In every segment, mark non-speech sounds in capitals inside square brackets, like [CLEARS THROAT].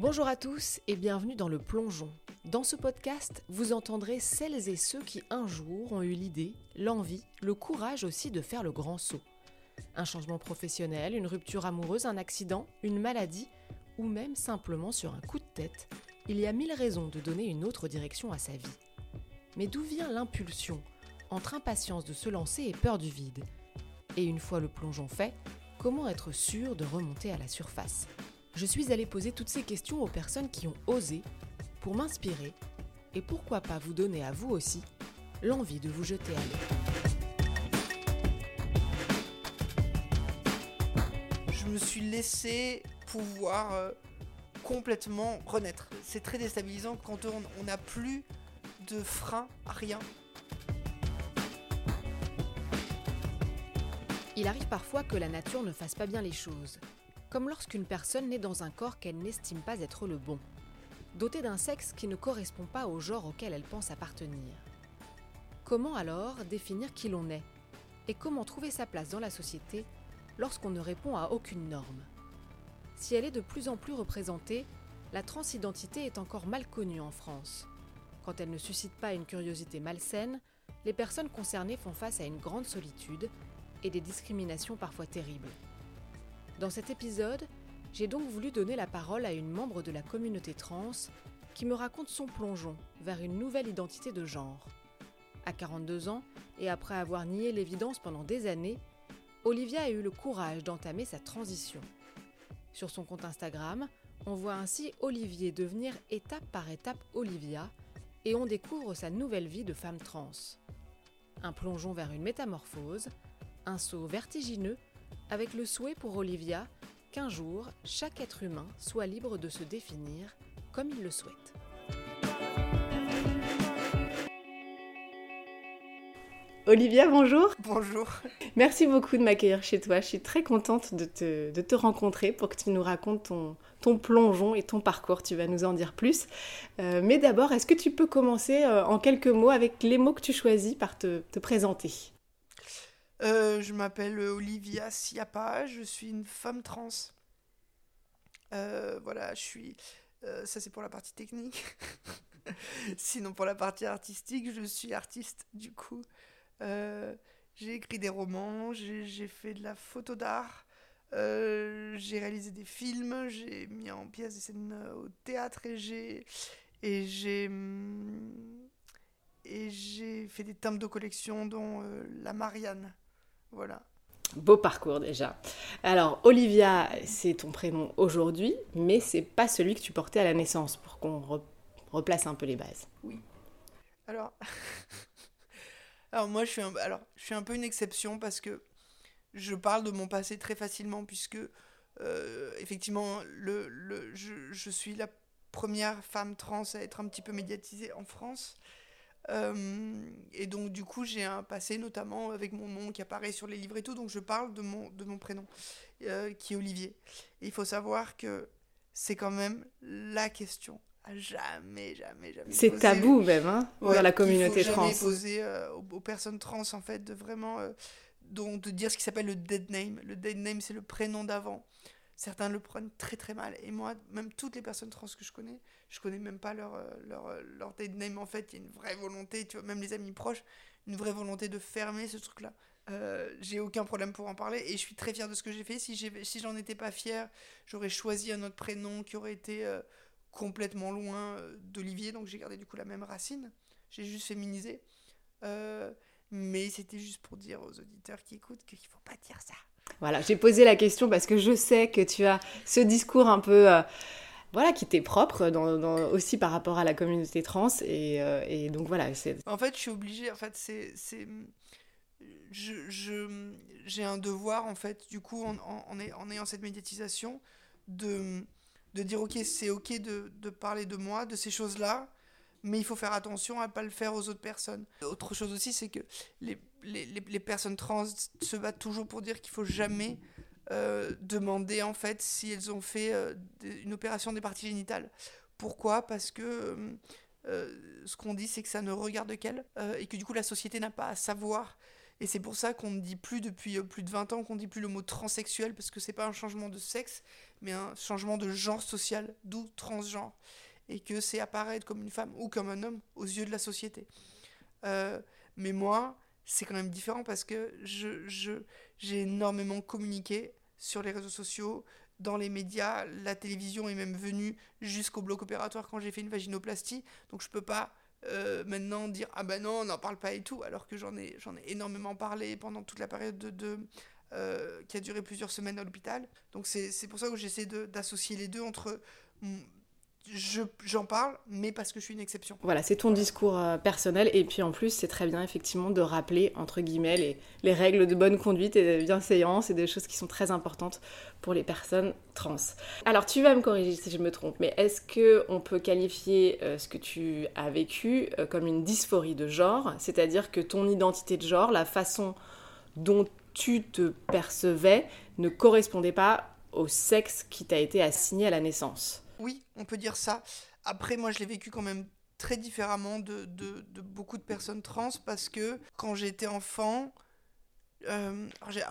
Bonjour à tous et bienvenue dans le plongeon. Dans ce podcast, vous entendrez celles et ceux qui un jour ont eu l'idée, l'envie, le courage aussi de faire le grand saut. Un changement professionnel, une rupture amoureuse, un accident, une maladie, ou même simplement sur un coup de tête, il y a mille raisons de donner une autre direction à sa vie. Mais d'où vient l'impulsion entre impatience de se lancer et peur du vide? Et une fois le plongeon fait, comment être sûr de remonter à la surface? Je suis allée poser toutes ces questions aux personnes qui ont osé pour m'inspirer et pourquoi pas vous donner à vous aussi l'envie de vous jeter à l'eau. je me suis laissé pouvoir euh, complètement renaître. C'est très déstabilisant quand on on n'a plus de frein à rien. Il arrive parfois que la nature ne fasse pas bien les choses, comme lorsqu'une personne naît dans un corps qu'elle n'estime pas être le bon, dotée d'un sexe qui ne correspond pas au genre auquel elle pense appartenir. Comment alors définir qui l'on est Et comment trouver sa place dans la société lorsqu'on ne répond à aucune norme? Si elle est de plus en plus représentée, la transidentité est encore mal connue en France. Quand elle ne suscite pas une curiosité malsaine, les personnes concernées font face à une grande solitude et des discriminations parfois terribles. Dans cet épisode, j'ai donc voulu donner la parole à une membre de la communauté trans qui me raconte son plongeon vers une nouvelle identité de genre. À 42 ans, et après avoir nié l'évidence pendant des années, Olivia a eu le courage d'entamer sa transition. Sur son compte Instagram, on voit ainsi Olivier devenir étape par étape Olivia et on découvre sa nouvelle vie de femme trans. Un plongeon vers une métamorphose, un saut vertigineux avec le souhait pour Olivia qu'un jour, chaque être humain soit libre de se définir comme il le souhaite. Olivia, bonjour. Bonjour. Merci beaucoup de m'accueillir chez toi. Je suis très contente de te, de te rencontrer pour que tu nous racontes ton, ton, plongeon et ton parcours. Tu vas nous en dire plus. Euh, mais d'abord, est-ce que tu peux commencer euh, en quelques mots avec les mots que tu choisis par te, te présenter? Euh, je m'appelle Olivia Siapa, je suis une femme trans. Euh, voilà, je suis. euh, ça, c'est pour la partie technique. [LAUGHS] Sinon, pour la partie artistique, je suis artiste, du coup. Euh, j'ai écrit des romans, j'ai fait de la photo d'art, euh, j'ai réalisé des films, j'ai mis en pièce des scènes euh, au théâtre et j'ai. Et j'ai. hum, Et j'ai fait des timbres de collection, dont euh, la Marianne. Voilà. Beau parcours déjà. Alors, Olivia, c'est ton prénom aujourd'hui, mais c'est pas celui que tu portais à la naissance pour qu'on re- replace un peu les bases. Alors, [LAUGHS] alors moi, je suis, un, alors, je suis un peu une exception parce que je parle de mon passé très facilement puisque, euh, effectivement, le, le, je, je suis la première femme trans à être un petit peu médiatisée en France. Euh, et donc, du coup, j'ai un passé notamment avec mon nom qui apparaît sur les livres et tout. Donc, je parle de mon, de mon prénom, euh, qui est Olivier. Et il faut savoir que c'est quand même la question à jamais, jamais, jamais. C'est tabou même, hein, Ouais, dans la communauté faut trans. poser euh, aux, aux personnes trans en fait de vraiment euh, de dire ce qui s'appelle le dead name. Le dead name c'est le prénom d'avant. Certains le prennent très très mal et moi même toutes les personnes trans que je connais, je connais même pas leur euh, leur, euh, leur dead name en fait. Il y a une vraie volonté, tu vois, même les amis proches, une vraie volonté de fermer ce truc là. j'ai aucun problème pour en parler et je suis très fière de ce que j'ai fait. Si j'ai si j'en étais pas fière, j'aurais choisi un autre prénom qui aurait été euh, complètement loin euh, d'Olivier, donc j'ai gardé du coup la même racine. J'ai juste féminisé. Euh, mais c'était juste pour dire aux auditeurs qui écoutent qu'il faut pas dire ça. Voilà, j'ai posé la question parce que je sais que tu as ce discours un peu, euh, voilà, qui t'est propre aussi par rapport à la communauté trans et, euh, donc voilà, En fait, je suis obligée, en fait, c'est... je, j'ai un devoir, en fait, du coup, en, en, en ayant cette médiatisation, de, de dire, ok, c'est ok de, de parler de moi, de ces choses-là, mais il faut faire attention à ne pas le faire aux autres personnes. Autre chose aussi, c'est que les, les, les, personnes trans se battent toujours pour dire qu'il faut jamais euh, demander, en fait, si elles ont fait euh, une opération des parties génitales. Pourquoi? Parce que... euh, ce qu'on dit, c'est que ça ne regarde qu'elle euh, et que du coup la société n'a pas à savoir. Et c'est pour ça qu'on ne dit plus depuis plus de 20 ans qu'on dit plus le mot transsexuel, parce que c'est pas un changement de sexe, mais un changement de genre social, d'où transgenre. Et que c'est apparaître comme une femme ou comme un homme aux yeux de la société. Euh, mais moi, c'est quand même différent parce que je, je, j'ai énormément communiqué sur les réseaux sociaux, dans les médias, la télévision est même venue jusqu'au bloc opératoire quand j'ai fait une vaginoplastie, donc je peux pas euh, maintenant dire ah ben non on n'en parle pas et tout alors que j'en ai ai énormément parlé pendant toute la période de, de euh, qui a duré plusieurs semaines à l'hôpital donc c'est pour ça que j'essaie d'associer les deux entre j'en parle, mais parce que je suis une exception. Voilà, c'est ton discours euh, personnel, et puis en plus, c'est très bien effectivement de rappeler, entre guillemets, les, les, règles de bonne conduite et de bienséance, et des choses qui sont très importantes pour les personnes trans. Alors, tu vas me corriger si je me trompe, mais est-ce que on peut qualifier euh, ce que tu as vécu euh, comme une dysphorie de genre, c'est-à-dire que ton identité de genre, la façon dont tu te percevais, ne correspondait pas au sexe qui t'a été assigné à la naissance oui, on peut dire ça. Après, moi, je l'ai vécu quand même très différemment de, beaucoup de personnes trans parce que quand j'étais enfant, euh, j'ai,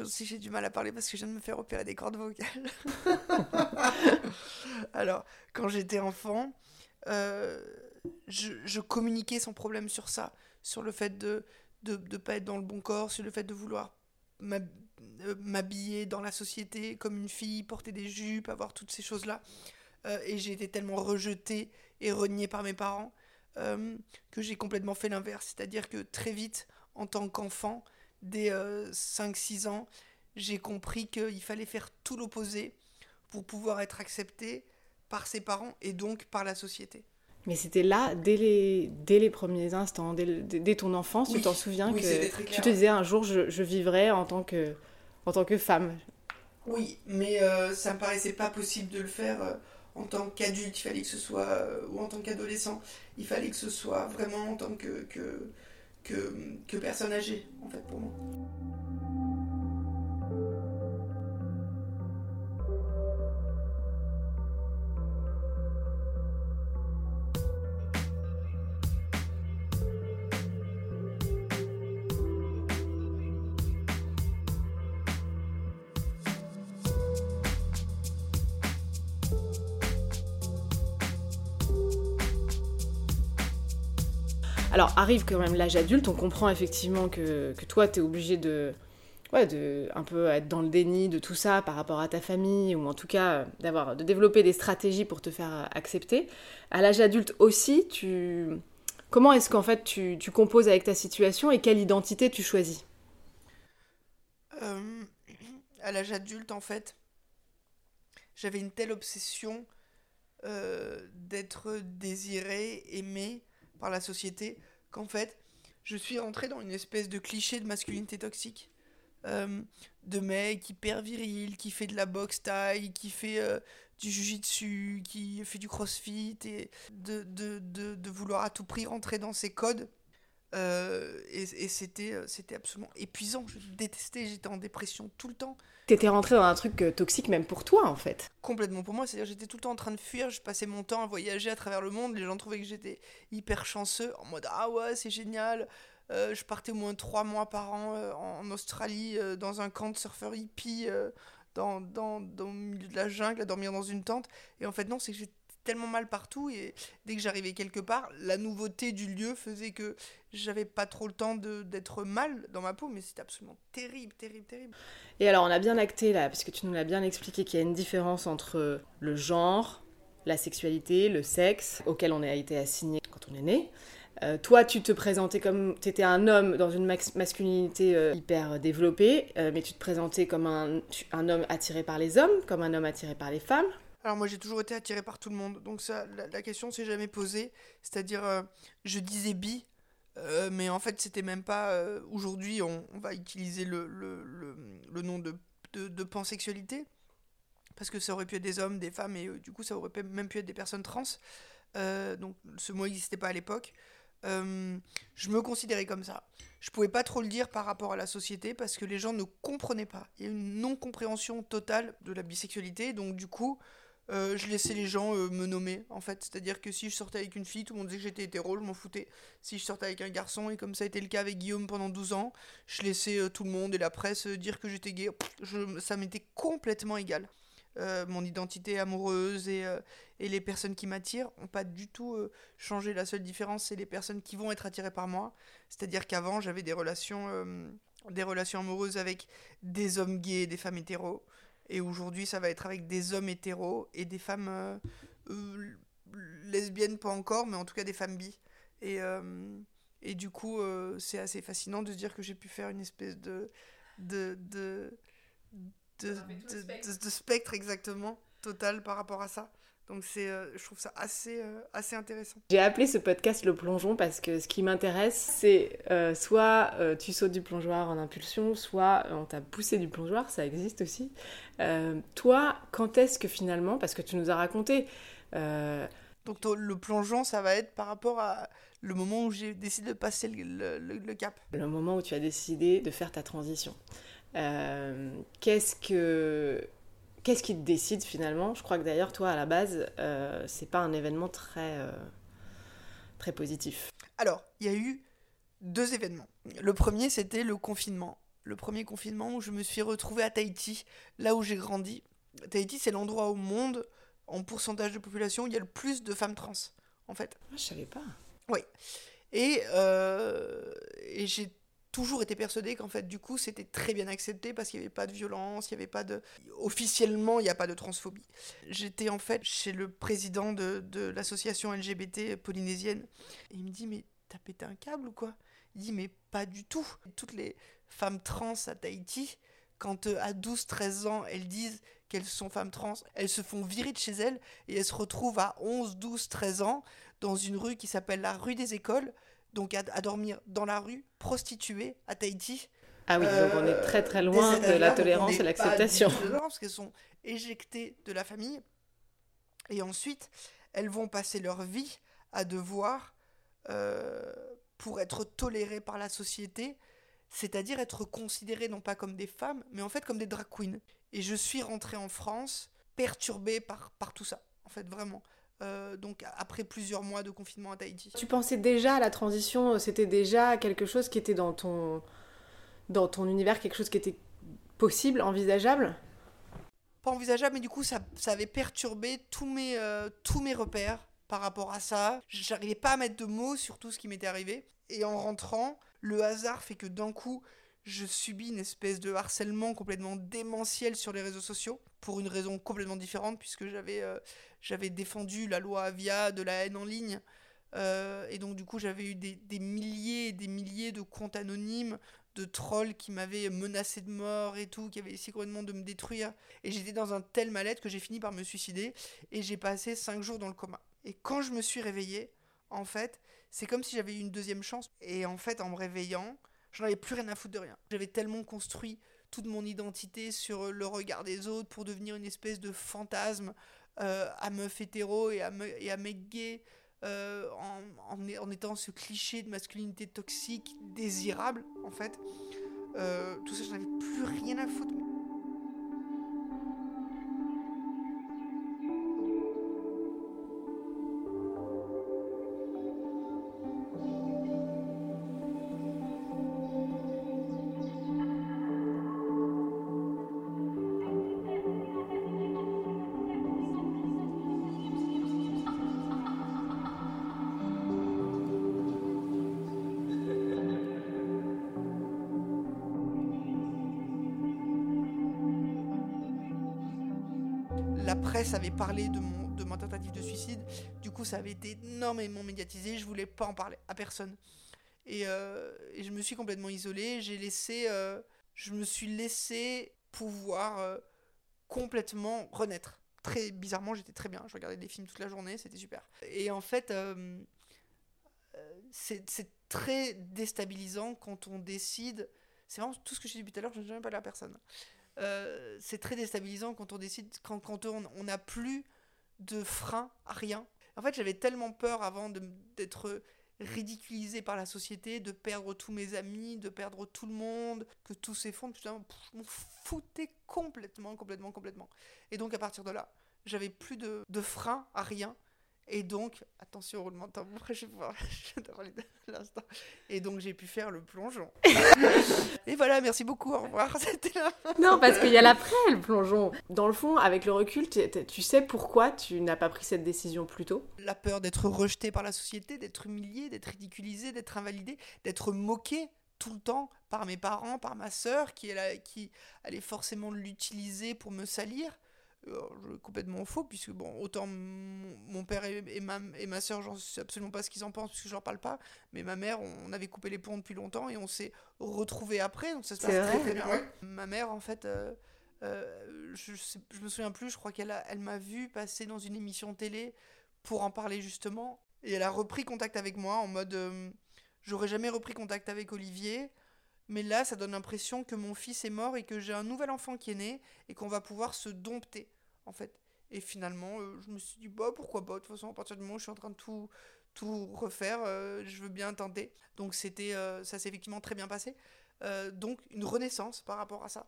aussi j'ai du mal à parler parce que je viens de me faire opérer des cordes vocales. [LAUGHS] alors, quand j'étais enfant, euh, je, communiquais sans problème sur ça, sur le fait de ne de, pas être dans le bon corps, sur le fait de vouloir euh, m'habiller dans la société comme une fille, porter des jupes, avoir toutes ces choses-là. Euh, et j'ai été tellement rejetée et reniée par mes parents euh, que j'ai complètement fait l'inverse. C'est-à-dire que très vite, en tant qu'enfant, dès 5-6 euh, ans, j'ai compris qu'il fallait faire tout l'opposé pour pouvoir être accepté par ses parents et donc par la société. Mais c'était là, dès les, dès les premiers instants, dès, ton enfance, tu t'en souviens que tu te disais un jour je, je, vivrai en tant que, en tant que femme. Oui, mais ça me paraissait pas possible de le faire en tant qu'adulte, il fallait que ce soit, euh, ou en tant qu'adolescent, il fallait que ce soit vraiment en tant que, que, que, que personne âgée, en fait, pour moi. Alors arrive quand même l'âge adulte, on comprend effectivement que, toi, tu es obligé de, ouais, de un peu être dans le déni de tout ça par rapport à ta famille, ou en tout cas d'avoir de développer des stratégies pour te faire accepter. À l'âge adulte aussi, tu comment est-ce qu'en fait tu, composes avec ta situation et quelle identité tu choisis? Euh, À l'âge adulte, en fait, j'avais une telle obsession euh, d'être désiré, aimé par la société qu'en fait, je suis rentré dans une espèce de cliché de masculinité toxique. Euh, de mec hyper viril, qui fait de la boxe taille, qui fait euh, du jujitsu, qui fait du crossfit, et de, de, de, de, vouloir à tout prix rentrer dans ces codes. Euh, et, et c'était, c'était absolument épuisant. Je détestais, j'étais en dépression tout le temps. T'étais rentré dans un truc euh, toxique même pour toi en fait. Complètement pour moi, c'est-à-dire j'étais tout le temps en train de fuir, je passais mon temps à voyager à travers le monde, les gens trouvaient que j'étais hyper chanceux, en mode ah ouais c'est génial, euh, je partais au moins trois mois par an euh, en Australie dans un camp de surfeurs hippie dans, dans, dans, le milieu de la jungle à dormir dans une tente, et en fait non c'est que j'étais tellement mal partout et dès que j'arrivais quelque part, la nouveauté du lieu faisait que j'avais pas trop le temps d'être mal dans ma peau, mais c'était absolument terrible, terrible, terrible. Et alors on a bien acté là, parce que tu nous l'as bien expliqué qu'il y a une différence entre le genre, la sexualité, le sexe auquel on a été assigné quand on est né. Euh, toi, tu te présentais comme tu étais un homme dans une masculinité euh, hyper développée, euh, mais tu te présentais comme un, un homme attiré par les hommes, comme un homme attiré par les femmes. Alors moi j'ai toujours été attiré par tout le monde, donc ça, la, question s'est jamais posée. C'est-à-dire, euh, je disais bi, euh, mais en fait c'était même pas... Euh, aujourd'hui on, va utiliser le, le, le, nom de, de, de, pansexualité, parce que ça aurait pu être des hommes, des femmes, et du coup ça aurait même pu être des personnes trans. donc ce mot n'existait pas à l'époque. je me considérais comme ça. Je pouvais pas trop le dire par rapport à la société parce que les gens ne comprenaient pas. Il y a une non-compréhension totale de la bisexualité, donc du coup euh, je laissais les gens euh, me nommer, en fait. C'est-à-dire que si je sortais avec une fille, tout le monde disait que j'étais hétéro, je m'en foutais. Si je sortais avec un garçon, et comme ça a été le cas avec Guillaume pendant 12 ans, je laissais euh, tout le monde et la presse dire que j'étais gay. Ça m'était complètement égal. mon identité amoureuse et, et les personnes qui m'attirent n'ont pas du tout changé. La seule différence, c'est les personnes qui vont être attirées par moi. C'est-à-dire qu'avant, j'avais des relations, des relations amoureuses avec des hommes gays et des femmes hétéros. Et aujourd'hui, ça va être avec des hommes hétéros et des femmes euh, euh, lesbiennes, pas encore, mais en tout cas des femmes bi. Et, euh, et du coup, c'est assez fascinant de se dire que j'ai pu faire une espèce de. de, de, de, de spectre exactement, total par rapport à ça. Donc c'est, euh, je trouve ça assez, euh, assez intéressant. J'ai appelé ce podcast le plongeon parce que ce qui m'intéresse, c'est euh, soit tu sautes du plongeoir en impulsion, soit on t'a poussé du plongeoir, ça existe aussi. toi, quand est-ce que finalement, parce que tu nous as raconté... Donc le plongeon, ça va être par rapport à le moment où j'ai décidé de passer le, le, le, cap. Le moment où tu as décidé de faire ta transition. Qu'est-ce que Qu'est-ce qui te décide finalement? Je crois que d'ailleurs, toi, à la base, euh, c'est pas un événement très, euh, très positif. Alors, il y a eu deux événements. Le premier, c'était le confinement. Le premier confinement où je me suis retrouvée à Tahiti, là où j'ai grandi. Tahiti, c'est l'endroit au monde, en pourcentage de population, où il y a le plus de femmes trans, en fait. Ah, je savais pas. Oui. Et, euh, et j'ai toujours été persuadée qu'en fait, du coup, c'était très bien accepté parce qu'il n'y avait pas de violence, il n'y avait pas de. Officiellement, il n'y a pas de transphobie. J'étais en fait chez le président de, de l'association LGBT polynésienne et il me dit Mais t'as pété un câble ou quoi? Il dit Mais pas du tout. Toutes les femmes trans à Tahiti, quand euh, à 12-13 ans, elles disent qu'elles sont femmes trans, elles se font virer de chez elles et elles se retrouvent à 11, 12, 13 ans dans une rue qui s'appelle la rue des écoles donc à, dormir dans la rue, prostituées à Tahiti. Ah oui, donc on est très très loin de la tolérance et l'acceptation. Parce qu'elles sont éjectées de la famille. Et ensuite, elles vont passer leur vie à devoir, euh, pour être tolérées par la société, c'est-à-dire être considérées non pas comme des femmes, mais en fait comme des drag queens. Et je suis rentrée en France perturbée par, par tout ça, en fait, vraiment. Euh, donc après plusieurs mois de confinement à Tahiti. Tu pensais déjà à la transition, c'était déjà quelque chose qui était dans ton, dans ton univers, quelque chose qui était possible, envisageable? Pas envisageable, mais du coup ça, ça avait perturbé tous mes, euh, tous mes repères par rapport à ça. J'arrivais pas à mettre de mots sur tout ce qui m'était arrivé. Et en rentrant, le hasard fait que d'un coup, je subis une espèce de harcèlement complètement démentiel sur les réseaux sociaux pour une raison complètement différente puisque j'avais euh, j'avais défendu la loi Avia de la haine en ligne. Euh, et donc du coup j'avais eu des, milliers et des milliers de comptes anonymes, de trolls qui m'avaient menacé de mort et tout, qui avaient essayé complètement de me détruire. Et j'étais dans un tel mal-être que j'ai fini par me suicider et j'ai passé 5 jours dans le coma. Et quand je me suis réveillé, en fait, c'est comme si j'avais eu une deuxième chance. Et en fait, en me réveillant, j'en avais plus rien à foutre de rien. J'avais tellement construit toute mon identité sur le regard des autres pour devenir une espèce de fantasme euh, à meuf hétéro et à, et à mec gay euh, en, en, étant ce cliché de masculinité toxique désirable en fait. Euh, tout ça, j'en avais plus rien à foutre. Presse avait parlé de, mon, ma tentative de suicide. Du coup, ça avait été énormément médiatisé. Je voulais pas en parler à personne. Et, euh, je me suis complètement isolé. J'ai laissé, euh, je me suis laissé pouvoir euh, complètement renaître. Très bizarrement, j'étais très bien. Je regardais des films toute la journée, c'était super. Et en fait, c'est très déstabilisant quand on décide. C'est vraiment tout ce que j'ai dit depuis tout à l'heure, je ne jamais parlé à personne. Euh, c'est très déstabilisant quand on décide, quand, quand on n'a plus de frein à rien. En fait, j'avais tellement peur avant d'être ridiculisé par la société, de perdre tous mes amis, de perdre tout le monde, que tout s'effondre. Putain, je m'en foutais complètement, complètement, complètement. Et donc, à partir de là, j'avais plus de, de frein à rien. Et donc, attention, roulement de tambour, [LAUGHS] je vais l'instant. Et donc, j'ai pu faire le plongeon. [LAUGHS] et voilà, merci beaucoup, au revoir. [LAUGHS] C'était là. Non, parce qu'il y a l'après, le plongeon. Dans le fond, avec le recul, tu sais pourquoi tu n'as pas pris cette décision plus tôt? La peur d'être rejeté par la société, d'être humilié, d'être ridiculisé, d'être invalidé, d'être moqué tout le temps par mes parents, par ma sœur, qui, est là- qui allait forcément l'utiliser pour me salir. Je- complètement faux, puisque bon, autant mon, mon père et, et ma, et ma soeur, j'en sais absolument pas ce qu'ils en pensent, puisque je leur parle pas, mais ma mère, on, avait coupé les ponts depuis longtemps et on s'est retrouvés après, donc ça se passe C'est très bien. Ma mère, en fait, euh, euh, je, sais- je me souviens plus, je crois qu'elle a- elle m'a vu passer dans une émission télé pour en parler justement, et elle a repris contact avec moi en mode euh, j'aurais jamais repris contact avec Olivier, mais là ça donne l'impression que mon fils est mort et que j'ai un nouvel enfant qui est né et qu'on va pouvoir se dompter en fait. Et finalement, euh, je me suis dit bah pourquoi pas, de toute façon à partir du moment où je suis en train de tout tout refaire, euh, je veux bien tenter. Donc c'était euh, ça s'est effectivement très bien passé. Donc une renaissance par rapport à ça.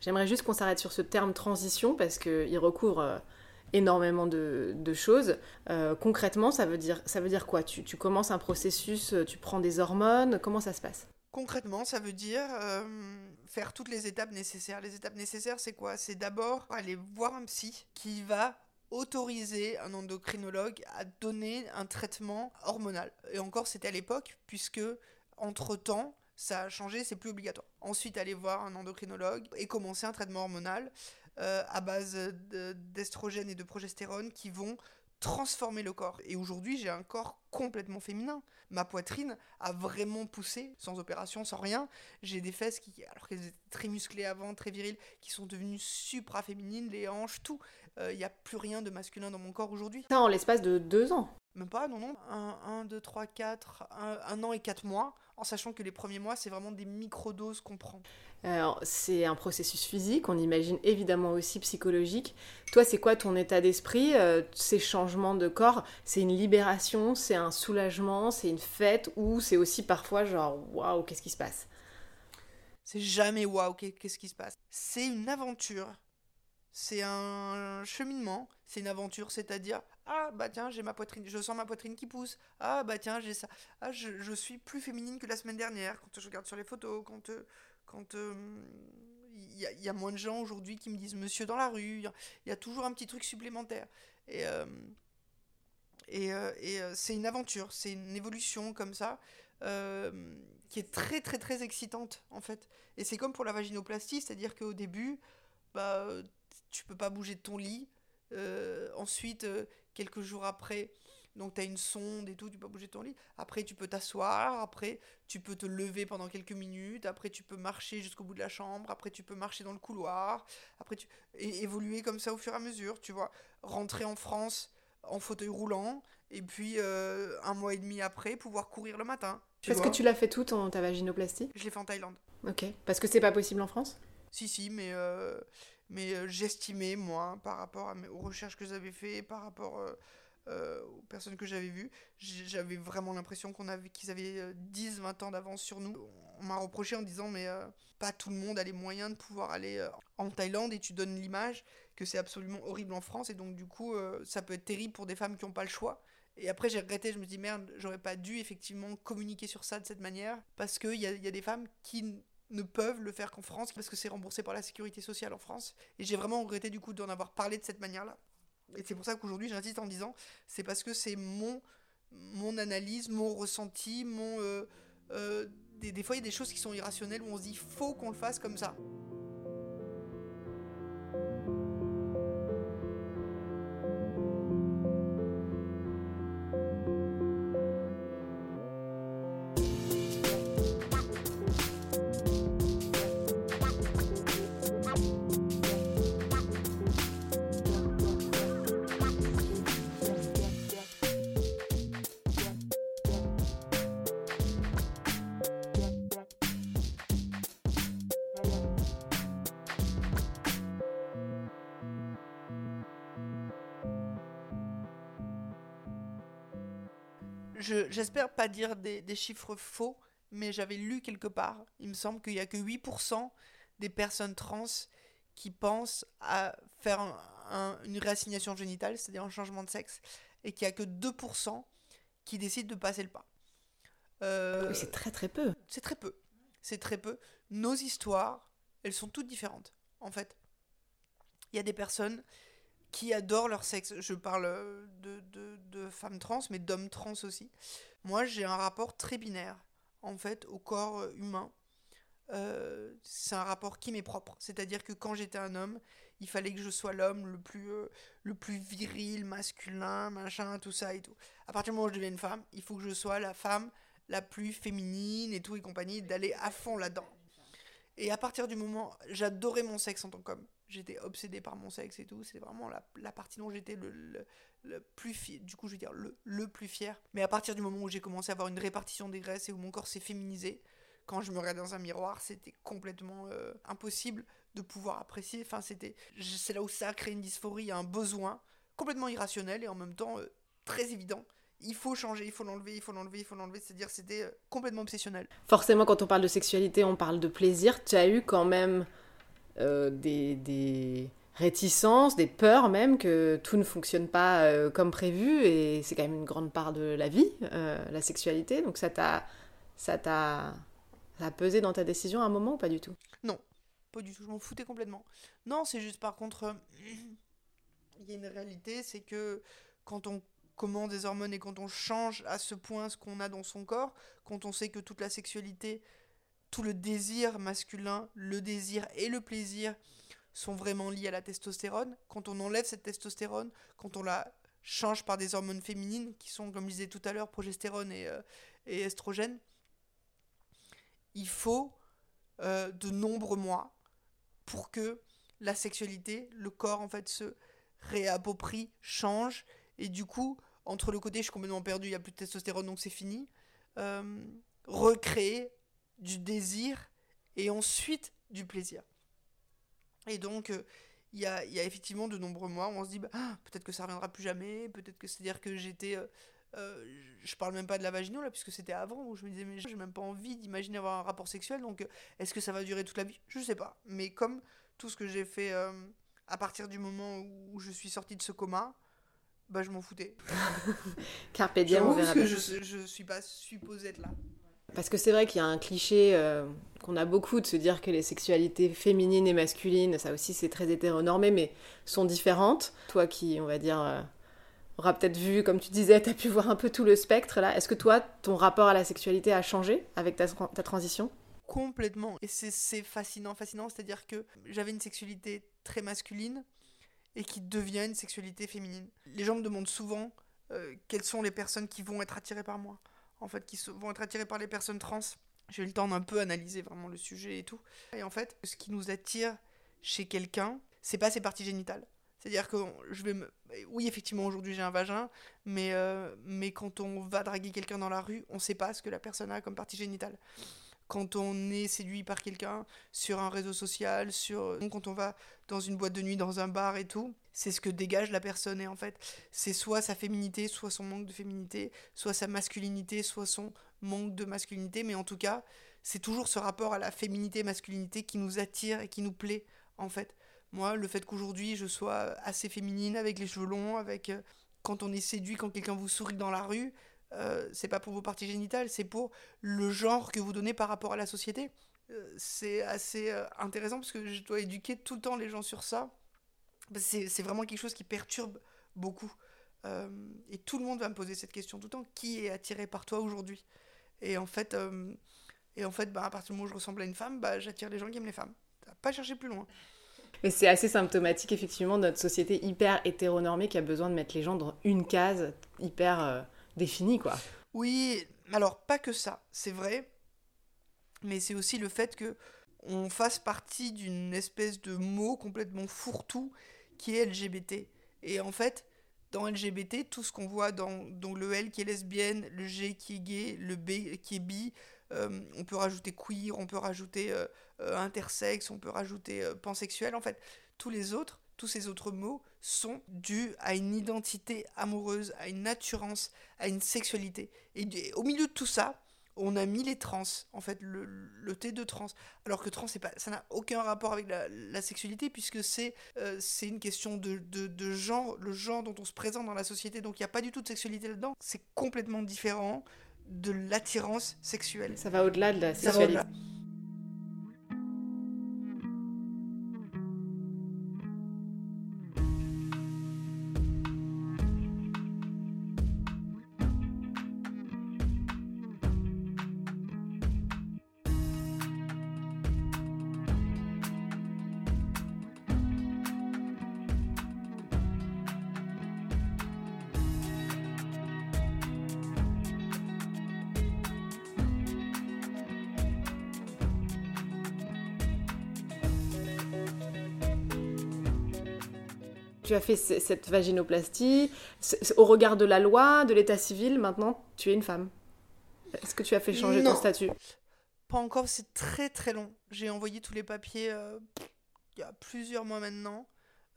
J'aimerais juste qu'on s'arrête sur ce terme transition parce qu'il recouvre énormément de, choses. Concrètement, ça veut dire, ça veut dire quoi? Tu, tu commences un processus, tu prends des hormones, comment ça se passe? Concrètement, ça veut dire euh, faire toutes les étapes nécessaires. Les étapes nécessaires, c'est quoi? C'est d'abord aller voir un psy qui va autoriser un endocrinologue à donner un traitement hormonal. Et encore, c'était à l'époque, puisque entre-temps, ça a changé, c'est plus obligatoire. Ensuite, aller voir un endocrinologue et commencer un traitement hormonal euh, à base de- d'estrogène et de progestérone qui vont transformer le corps. Et aujourd'hui, j'ai un corps complètement féminin. Ma poitrine a vraiment poussé, sans opération, sans rien. J'ai des fesses qui, alors qu'elles étaient très musclées avant, très viriles, qui sont devenues supra-féminines, les hanches, tout. Il n'y a plus rien de masculin dans mon corps aujourd'hui. Ça en l'espace de deux ans. Même pas, non, non. 1, 2, 3, 4, un an et 4 mois, en sachant que les premiers mois, c'est vraiment des microdoses qu'on prend. Alors, c'est un processus physique, on imagine évidemment aussi psychologique. Toi, c'est quoi ton état d'esprit euh, Ces changements de corps, c'est une libération, c'est un soulagement, c'est une fête ou c'est aussi parfois genre waouh, qu'est-ce qui se passe? C'est jamais waouh, qu'est- qu'est-ce qui se passe? C'est une aventure. C'est un cheminement. C'est une aventure, c'est-à-dire ah bah tiens j'ai ma poitrine, je sens ma poitrine qui pousse. Ah bah tiens j'ai ça. Ah je, je suis plus féminine que la semaine dernière quand je regarde sur les photos, quand euh, quand euh, il y, a- il y a moins de gens aujourd'hui qui me disent monsieur dans la rue. Il y a- y, toujours un petit truc supplémentaire. Et euh, et, euh, et, euh, c'est une aventure, c'est une évolution comme ça. euh, qui est très très très excitante en fait. Et c'est comme pour la vaginoplastie, c'est-à-dire qu'au début, bah, euh, tu peux pas bouger de ton lit. Euh, ensuite, euh, quelques jours après, donc tu as une sonde et tout, tu peux pas bouger de ton lit. Après, tu peux t'asseoir. Après, tu peux te lever pendant quelques minutes. Après, tu peux marcher jusqu'au bout de la chambre. Après, tu peux marcher dans le couloir. Après, tu et évoluer comme ça au fur et à mesure, tu vois. Rentrer en France en fauteuil roulant. Et puis, euh, un mois et demi après, pouvoir courir le matin. Parce vois. que tu l'as fait tout en ta vaginoplastie? Je l'ai fait en Thaïlande. Ok. Parce que c'est pas possible en France? Si, si, mais, mais euh, j'estimais, moi, par rapport aux recherches que j'avais fait, par rapport euh, euh, aux personnes que j'avais vues, j'avais vraiment l'impression qu'on avait, qu'ils avaient 10-20 ans d'avance sur nous. On m'a reproché en disant, mais pas tout le monde a les moyens de pouvoir aller en Thaïlande et tu donnes l'image que c'est absolument horrible en France et donc du coup, ça peut être terrible pour des femmes qui n'ont pas le choix. Et après, j'ai regretté, je me dis merde, j'aurais pas dû effectivement communiquer sur ça de cette manière parce qu'il y a, y a des femmes qui ne peuvent le faire qu'en France parce que c'est remboursé par la sécurité sociale en France. Et j'ai vraiment regretté du coup d'en avoir parlé de cette manière-là. Et c'est pour ça qu'aujourd'hui j'insiste en disant c'est parce que c'est mon, mon analyse, mon ressenti, mon. euh, euh, des, des fois il y a des choses qui sont irrationnelles où on se dit faut qu'on le fasse comme ça. Pas dire des, des chiffres faux, mais j'avais lu quelque part, il me semble qu'il y a que 8% des personnes trans qui pensent à faire une réassignation génitale, c'est-à-dire un changement de sexe, et qu'il n'y a que 2% qui décident de passer le pas. Euh, c'est très très peu. C'est très peu. C'est très peu. Nos histoires, elles sont toutes différentes, en fait. Il y a des personnes qui adorent leur sexe. Je parle de, de, femmes trans, mais d'hommes trans aussi. Moi, j'ai un rapport très binaire, en fait, au corps humain. Euh, c'est un rapport qui m'est propre. C'est-à-dire que quand j'étais un homme, il fallait que je sois l'homme le plus euh, le plus viril, masculin, machin, tout ça et tout. À partir du moment où je deviens une femme, il faut que je sois la femme la plus féminine et tout et compagnie, d'aller à fond là-dedans. Et à partir du moment, j'adorais mon sexe en tant qu'homme. J'étais obsédée par mon sexe et tout. C'est vraiment la, la, partie dont j'étais le, le, plus fier. Du coup, je veux dire le, le plus fier. Mais à partir du moment où j'ai commencé à avoir une répartition des graisses et où mon corps s'est féminisé, quand je me regardais dans un miroir, c'était complètement euh, impossible de pouvoir apprécier. Enfin, c'était, c'est là où ça a créé une dysphorie, un besoin complètement irrationnel et en même temps euh, très évident. Il faut changer, il faut l'enlever, il faut l'enlever, il faut l'enlever. C'est-à-dire, c'était euh, complètement obsessionnel. Forcément, quand on parle de sexualité, on parle de plaisir. Tu as eu quand même des, des, réticences, des peurs même que tout ne fonctionne pas comme prévu et c'est quand même une grande part de la vie, la sexualité. Donc ça t'a, ça t'a pesé dans ta décision à un moment ou pas du tout? Non, pas du tout, je m'en foutais complètement. Non, c'est juste par contre, euh, [CLEARS THROAT] il y a une réalité, c'est que quand on commande des hormones et quand on change à ce point ce qu'on a dans son corps, quand on sait que toute la sexualité, tout le désir masculin, le désir et le plaisir sont vraiment liés à la testostérone, quand on enlève cette testostérone, quand on la change par des hormones féminines qui sont, comme je disais tout à l'heure, progestérone et, euh, estrogène, il faut euh, de nombreux mois pour que la sexualité, le corps en fait se réapproprie, change. Et du coup entre le côté je suis complètement perdu, il n'y a plus de testostérone donc c'est fini, euh, recréer du désir et ensuite du plaisir. Et donc euh, il y, a, effectivement de nombreux mois où on se dit bah, ah, peut-être que ça reviendra plus jamais, peut-être que c'est-à-dire que j'étais euh, je parle même pas de la vaginale là, puisque c'était avant où je me disais, mais j'ai même pas envie d'imaginer avoir un rapport sexuel, donc euh, est-ce que ça va durer toute la vie? Je sais pas. Mais comme tout ce que j'ai fait euh, à partir du moment où je suis sortie de ce coma, bah je m'en foutais. [LAUGHS] Carpe diem, on verra que je, je suis pas supposée être là. Parce que c'est vrai qu'il y a un cliché qu'on a beaucoup de se dire que les sexualités féminines et masculines, ça aussi c'est très hétéronormé, mais sont différentes. Toi qui, on va dire, aura peut-être vu, comme tu disais, tu as pu voir un peu tout le spectre là. Est-ce que toi, ton rapport à la sexualité a changé avec ta, ta transition? Complètement. Et c'est fascinant, fascinant. C'est-à-dire que j'avais une sexualité très masculine et qui devient une sexualité féminine. Les gens me demandent souvent euh, quelles sont les personnes qui vont être attirées par moi. En fait, qui vont être attirées par les personnes trans. J'ai eu le temps d'un peu analyser vraiment le sujet et tout. Et en fait, ce qui nous attire chez quelqu'un, c'est pas ses parties génitales. C'est-à-dire que je vais me... Oui, effectivement, aujourd'hui j'ai un vagin, mais, euh, mais quand on va draguer quelqu'un dans la rue, on sait pas ce que la personne a comme partie génitale. Quand on est séduit par quelqu'un sur un réseau social, sur... quand on va dans une boîte de nuit, dans un bar et tout, c'est ce que dégage la personne. Et en fait, c'est soit sa féminité, soit son manque de féminité, soit sa masculinité, soit son manque de masculinité. Mais en tout cas, c'est toujours ce rapport à la féminité-masculinité qui nous attire et qui nous plaît, en fait. Moi, le fait qu'aujourd'hui je sois assez féminine avec les cheveux longs, avec euh, quand on est séduit, quand quelqu'un vous sourit dans la rue, euh, c'est pas pour vos parties génitales, c'est pour le genre que vous donnez par rapport à la société. Euh, c'est assez intéressant parce que je dois éduquer tout le temps les gens sur ça. C'est vraiment quelque chose qui perturbe beaucoup. et tout le monde va me poser cette question tout le temps qui est attiré par toi aujourd'hui? Et en fait, et en fait bah, à partir du moment où je ressemble à une femme, bah, j'attire les gens qui aiment les femmes. Pas chercher plus loin. Mais c'est assez symptomatique, effectivement, de notre société hyper hétéronormée qui a besoin de mettre les gens dans une case hyper euh, définie, quoi. Oui, alors pas que ça, c'est vrai, mais c'est aussi le fait que on fasse partie d'une espèce de mot complètement fourre-tout qui est LGBT. Et en fait, dans LGBT, tout ce qu'on voit dans, le L qui est lesbienne, le G qui est gay, le B qui est bi, euh, on peut rajouter queer, on peut rajouter euh, euh, intersexe, on peut rajouter pansexuel. En fait, tous les autres, tous ces autres mots sont dus à une identité amoureuse, à une assurance, à une sexualité. Et au milieu de tout ça, on a mis les trans, en fait, le, le T de trans. Alors que trans, pas, ça n'a aucun rapport avec la, sexualité, puisque c'est euh, c'est une question de, de, genre, le genre dont on se présente dans la société. Donc il n'y a pas du tout de sexualité là-dedans. C'est complètement différent de l'attirance sexuelle. Ça va au-delà de la sexualité. Tu as fait cette vaginoplastie, au regard de la loi, de l'état civil, maintenant tu es une femme. Est-ce que tu as fait changer ton statut? Pas encore, c'est très très long. J'ai envoyé tous les papiers euh, il y a plusieurs mois maintenant.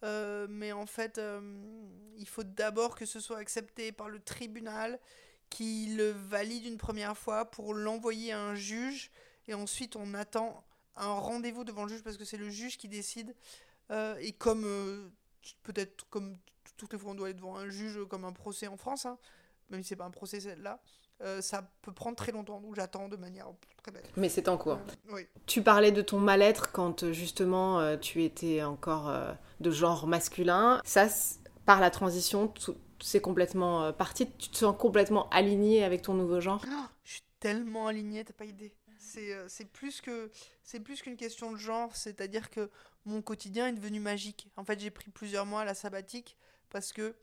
Euh, mais en fait, euh, il faut d'abord que ce soit accepté par le tribunal qui le valide une première fois pour l'envoyer à un juge. Et ensuite, on attend un rendez-vous devant le juge parce que c'est le juge qui décide. et comme peut-être comme toutes les fois on doit aller devant un juge comme un procès en France, hein, même si c'est pas un procès là, euh, ça peut prendre très longtemps, donc j'attends de manière très bête. Mais c'est en cours. Euh, oui. Tu parlais de ton mal-être quand euh, justement tu étais encore de genre masculin. Ça, par la transition, c'est complètement parti. Tu te sens complètement aligné avec ton nouveau genre? Oh, Je suis tellement alignée, t'as pas idée. C'est plus que c'est plus qu'une question de genre, c'est-à-dire que mon quotidien est devenu magique. En fait, j'ai pris plusieurs mois à la sabbatique parce que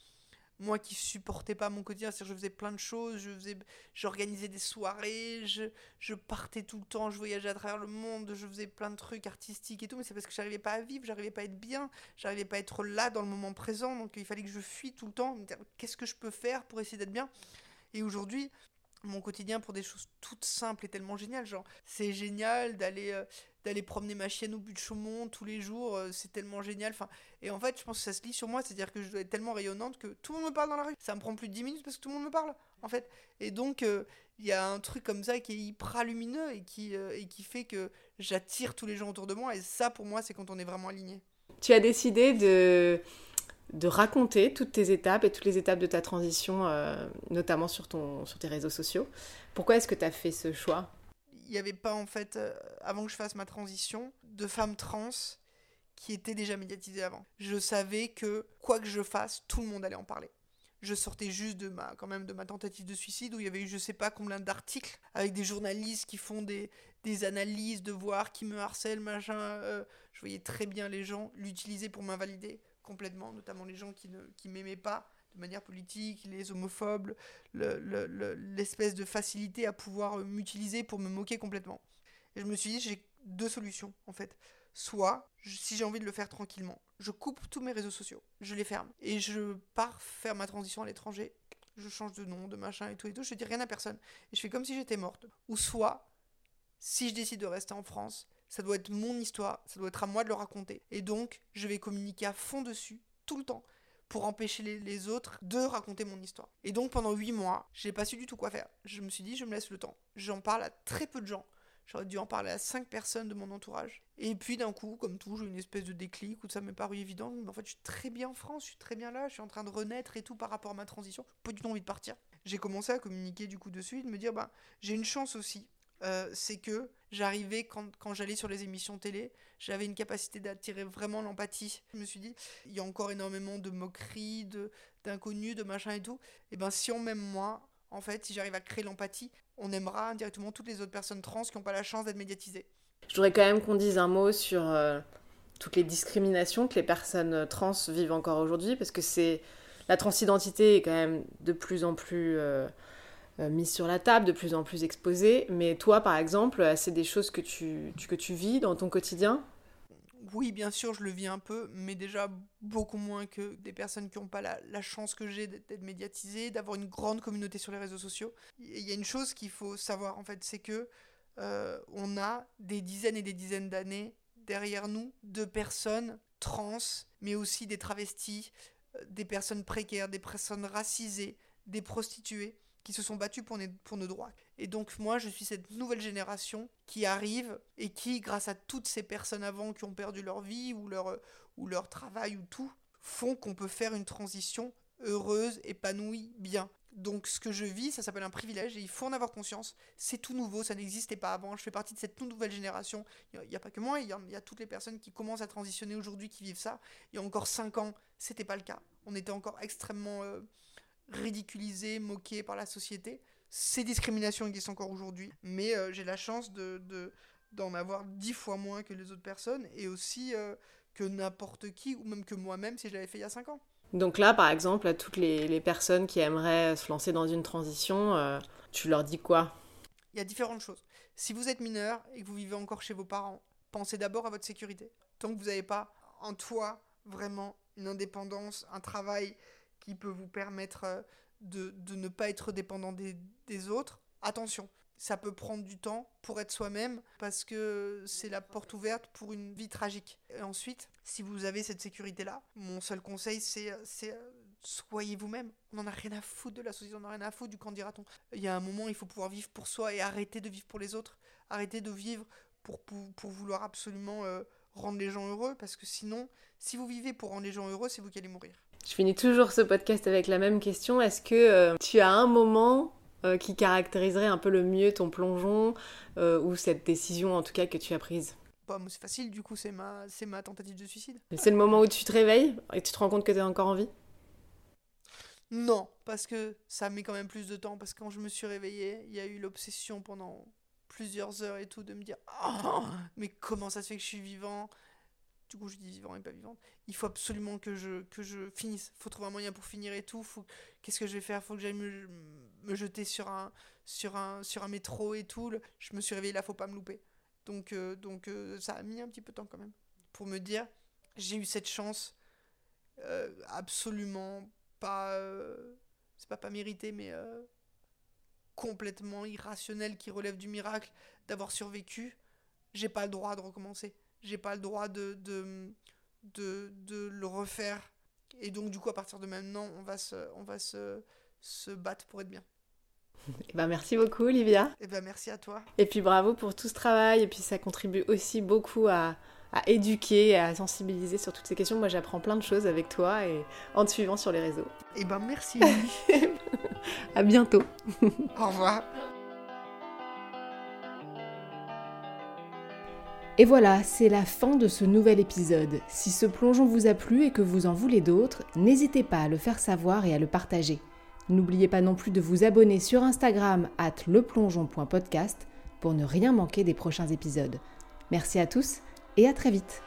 moi qui supportais pas mon quotidien, c'est-à-dire je faisais plein de choses, je faisais, j'organisais des soirées, je, je partais tout le temps, je voyageais à travers le monde, je faisais plein de trucs artistiques et tout, mais c'est parce que j'arrivais pas à vivre, j'arrivais pas à être bien, j'arrivais pas à être là dans le moment présent, donc il fallait que je fuis tout le temps, qu'est-ce que je peux faire pour essayer d'être bien? Et aujourd'hui, mon quotidien pour des choses toutes simples et tellement génial. Genre, c'est génial d'aller euh, d'aller promener ma chienne au but de Chaumont tous les jours, euh, c'est tellement génial. Enfin, et en fait, je pense que ça se lit sur moi, c'est-à-dire que je dois être tellement rayonnante que tout le monde me parle dans la rue. Ça me prend plus de 10 minutes parce que tout le monde me parle, en fait. Et donc, euh, il y a un truc comme ça qui est hyper lumineux et qui, et qui fait que j'attire tous les gens autour de moi. Et ça, pour moi, c'est quand on est vraiment aligné. Tu as décidé de de raconter toutes tes étapes et toutes les étapes de ta transition, euh, notamment sur, ton, sur tes réseaux sociaux. Pourquoi est-ce que tu as fait ce choix? Il n'y avait pas, en fait, euh, avant que je fasse ma transition, de femmes trans qui étaient déjà médiatisées avant. Je savais que, quoi que je fasse, tout le monde allait en parler. Je sortais juste de ma, quand même de ma tentative de suicide où il y avait eu je sais pas combien d'articles avec des journalistes qui font des, des analyses de voir qui me harcèlent, machin. Euh, je voyais très bien les gens l'utiliser pour m'invalider complètement, notamment les gens qui ne qui m'aimaient pas de manière politique, les homophobes, l'espèce le, de facilité à pouvoir euh, m'utiliser pour me moquer complètement. Et je me suis dit, j'ai deux solutions en fait. Soit, si j'ai envie de le faire tranquillement, je coupe tous mes réseaux sociaux, je les ferme et je pars faire ma transition à l'étranger. Je change de nom, de machin et tout et tout. Je dis rien à personne et je fais comme si j'étais morte. Ou soit, si je décide de rester en France, ça doit être mon histoire, ça doit être à moi de le raconter. Et donc, je vais communiquer à fond dessus, tout le temps, pour empêcher les, autres de raconter mon histoire. Et donc, pendant 8 mois, j'ai pas su du tout quoi faire. Je me suis dit, je me laisse le temps. J'en parle à très peu de gens. J'aurais dû en parler à 5 personnes de mon entourage. Et puis d'un coup, comme tout, j'ai eu une espèce de déclic où ça m'est paru évident. En fait, je suis très bien en France, je suis très bien là, je suis en train de renaître et tout par rapport à ma transition. Pas du tout envie de partir. J'ai commencé à communiquer du coup dessus et de me dire, bah, j'ai une chance aussi euh, c'est que j'arrivais, quand, j'allais sur les émissions télé, j'avais une capacité d'attirer vraiment l'empathie. Je me suis dit, il y a encore énormément de moqueries, d'inconnus, de, machin et tout. Et ben si on m'aime moi, en fait, si j'arrive à créer l'empathie, on aimera indirectement toutes les autres personnes trans qui n'ont pas la chance d'être médiatisées. Je voudrais quand même qu'on dise un mot sur euh, toutes les discriminations que les personnes trans vivent encore aujourd'hui, parce que c'est la transidentité est quand même de plus en plus euh, euh, mise sur la table, de plus en plus exposée. Mais toi, par exemple, euh, c'est des choses que tu, que tu vis dans ton quotidien? Oui, bien sûr, je le vis un peu, mais déjà beaucoup moins que des personnes qui n'ont pas la, chance que j'ai d'être médiatisées, d'avoir une grande communauté sur les réseaux sociaux. Il y a une chose qu'il faut savoir, en fait, c'est que euh, on a des dizaines et des dizaines d'années derrière nous de personnes trans, mais aussi des travestis, des personnes précaires, des personnes racisées, des prostituées, qui se sont battus pour, nos droits. Et donc moi, je suis cette nouvelle génération qui arrive et qui, grâce à toutes ces personnes avant qui ont perdu leur vie ou leur, ou leur travail ou tout, font qu'on peut faire une transition heureuse, épanouie, bien. Donc ce que je vis, ça s'appelle un privilège et il faut en avoir conscience. C'est tout nouveau, ça n'existait pas avant. Je fais partie de cette nouvelle génération. Il n'y a, pas que moi, il y, a, toutes les personnes qui commencent à transitionner aujourd'hui qui vivent ça. Il y a encore 5 ans, c'était pas le cas. On était encore extrêmement euh, ridiculisés, moqués par la société. Ces discriminations existent encore aujourd'hui, mais euh, j'ai la chance de, d'en avoir 10 fois moins que les autres personnes et aussi euh, que n'importe qui ou même que moi-même si je l'avais fait il y a 5 ans. Donc là, par exemple, à toutes les, personnes qui aimeraient se lancer dans une transition, euh, tu leur dis quoi? Il y a différentes choses. Si vous êtes mineur et que vous vivez encore chez vos parents, pensez d'abord à votre sécurité. Tant que vous n'avez pas en toi vraiment une indépendance, un travail qui peut vous permettre euh, de, ne pas être dépendant des, des autres, attention, ça peut prendre du temps pour être soi-même parce que c'est la porte ouverte pour une vie tragique. Et ensuite, si vous avez cette sécurité-là, mon seul conseil, c'est, c'est soyez vous-même. On n'en a rien à foutre de la société, on n'en a rien à foutre du quand dira-t-on. Il y a un moment, il faut pouvoir vivre pour soi et arrêter de vivre pour les autres. Arrêter de vivre pour, pour, vouloir absolument euh, rendre les gens heureux parce que sinon, si vous vivez pour rendre les gens heureux, c'est vous qui allez mourir. Je finis toujours ce podcast avec la même question. Est-ce que euh, tu as un moment euh, qui caractériserait un peu le mieux ton plongeon euh, ou cette décision en tout cas que tu as prise? Bah, c'est facile, du coup, c'est ma, c'est ma tentative de suicide. C'est le moment où tu te réveilles et tu te rends compte que tu es encore en vie Non, parce que ça met quand même plus de temps. Parce que quand je me suis réveillée, il y a eu l'obsession pendant plusieurs heures et tout de me dire oh, mais comment ça se fait que je suis vivant? Du coup je dis vivant et pas vivante, il faut absolument que je, que je finisse, faut trouver un moyen pour finir et tout, faut, qu'est-ce que je vais faire, faut que j'aille me, me, jeter sur un, sur, un, sur un métro et tout, je me suis réveillé là, faut pas me louper. Donc, euh, donc euh, ça a mis un petit peu de temps quand même, pour me dire, j'ai eu cette chance euh, absolument pas, c'est pas pas mérité, mais complètement irrationnel qui relève du miracle d'avoir survécu, j'ai pas le droit de recommencer j'ai pas le droit de, de, de, le refaire. Et donc, du coup, à partir de maintenant, on va se, on va se, se battre pour être bien. [LAUGHS] Eh ben, merci beaucoup, Olivia. Et eh ben, merci à toi. Et puis, bravo pour tout ce travail. Et puis, ça contribue aussi beaucoup à, à éduquer, à sensibiliser sur toutes ces questions. Moi, j'apprends plein de choses avec toi et en te suivant sur les réseaux. Et eh ben, merci. [LAUGHS] à bientôt. Au revoir. [LAUGHS] Et voilà, c'est la fin de ce nouvel épisode. Si ce plongeon vous a plu et que vous en voulez d'autres, n'hésitez pas à le faire savoir et à le partager. N'oubliez pas non plus de vous abonner sur Instagram at leplongeon.podcast pour ne rien manquer des prochains épisodes. Merci à tous et à très vite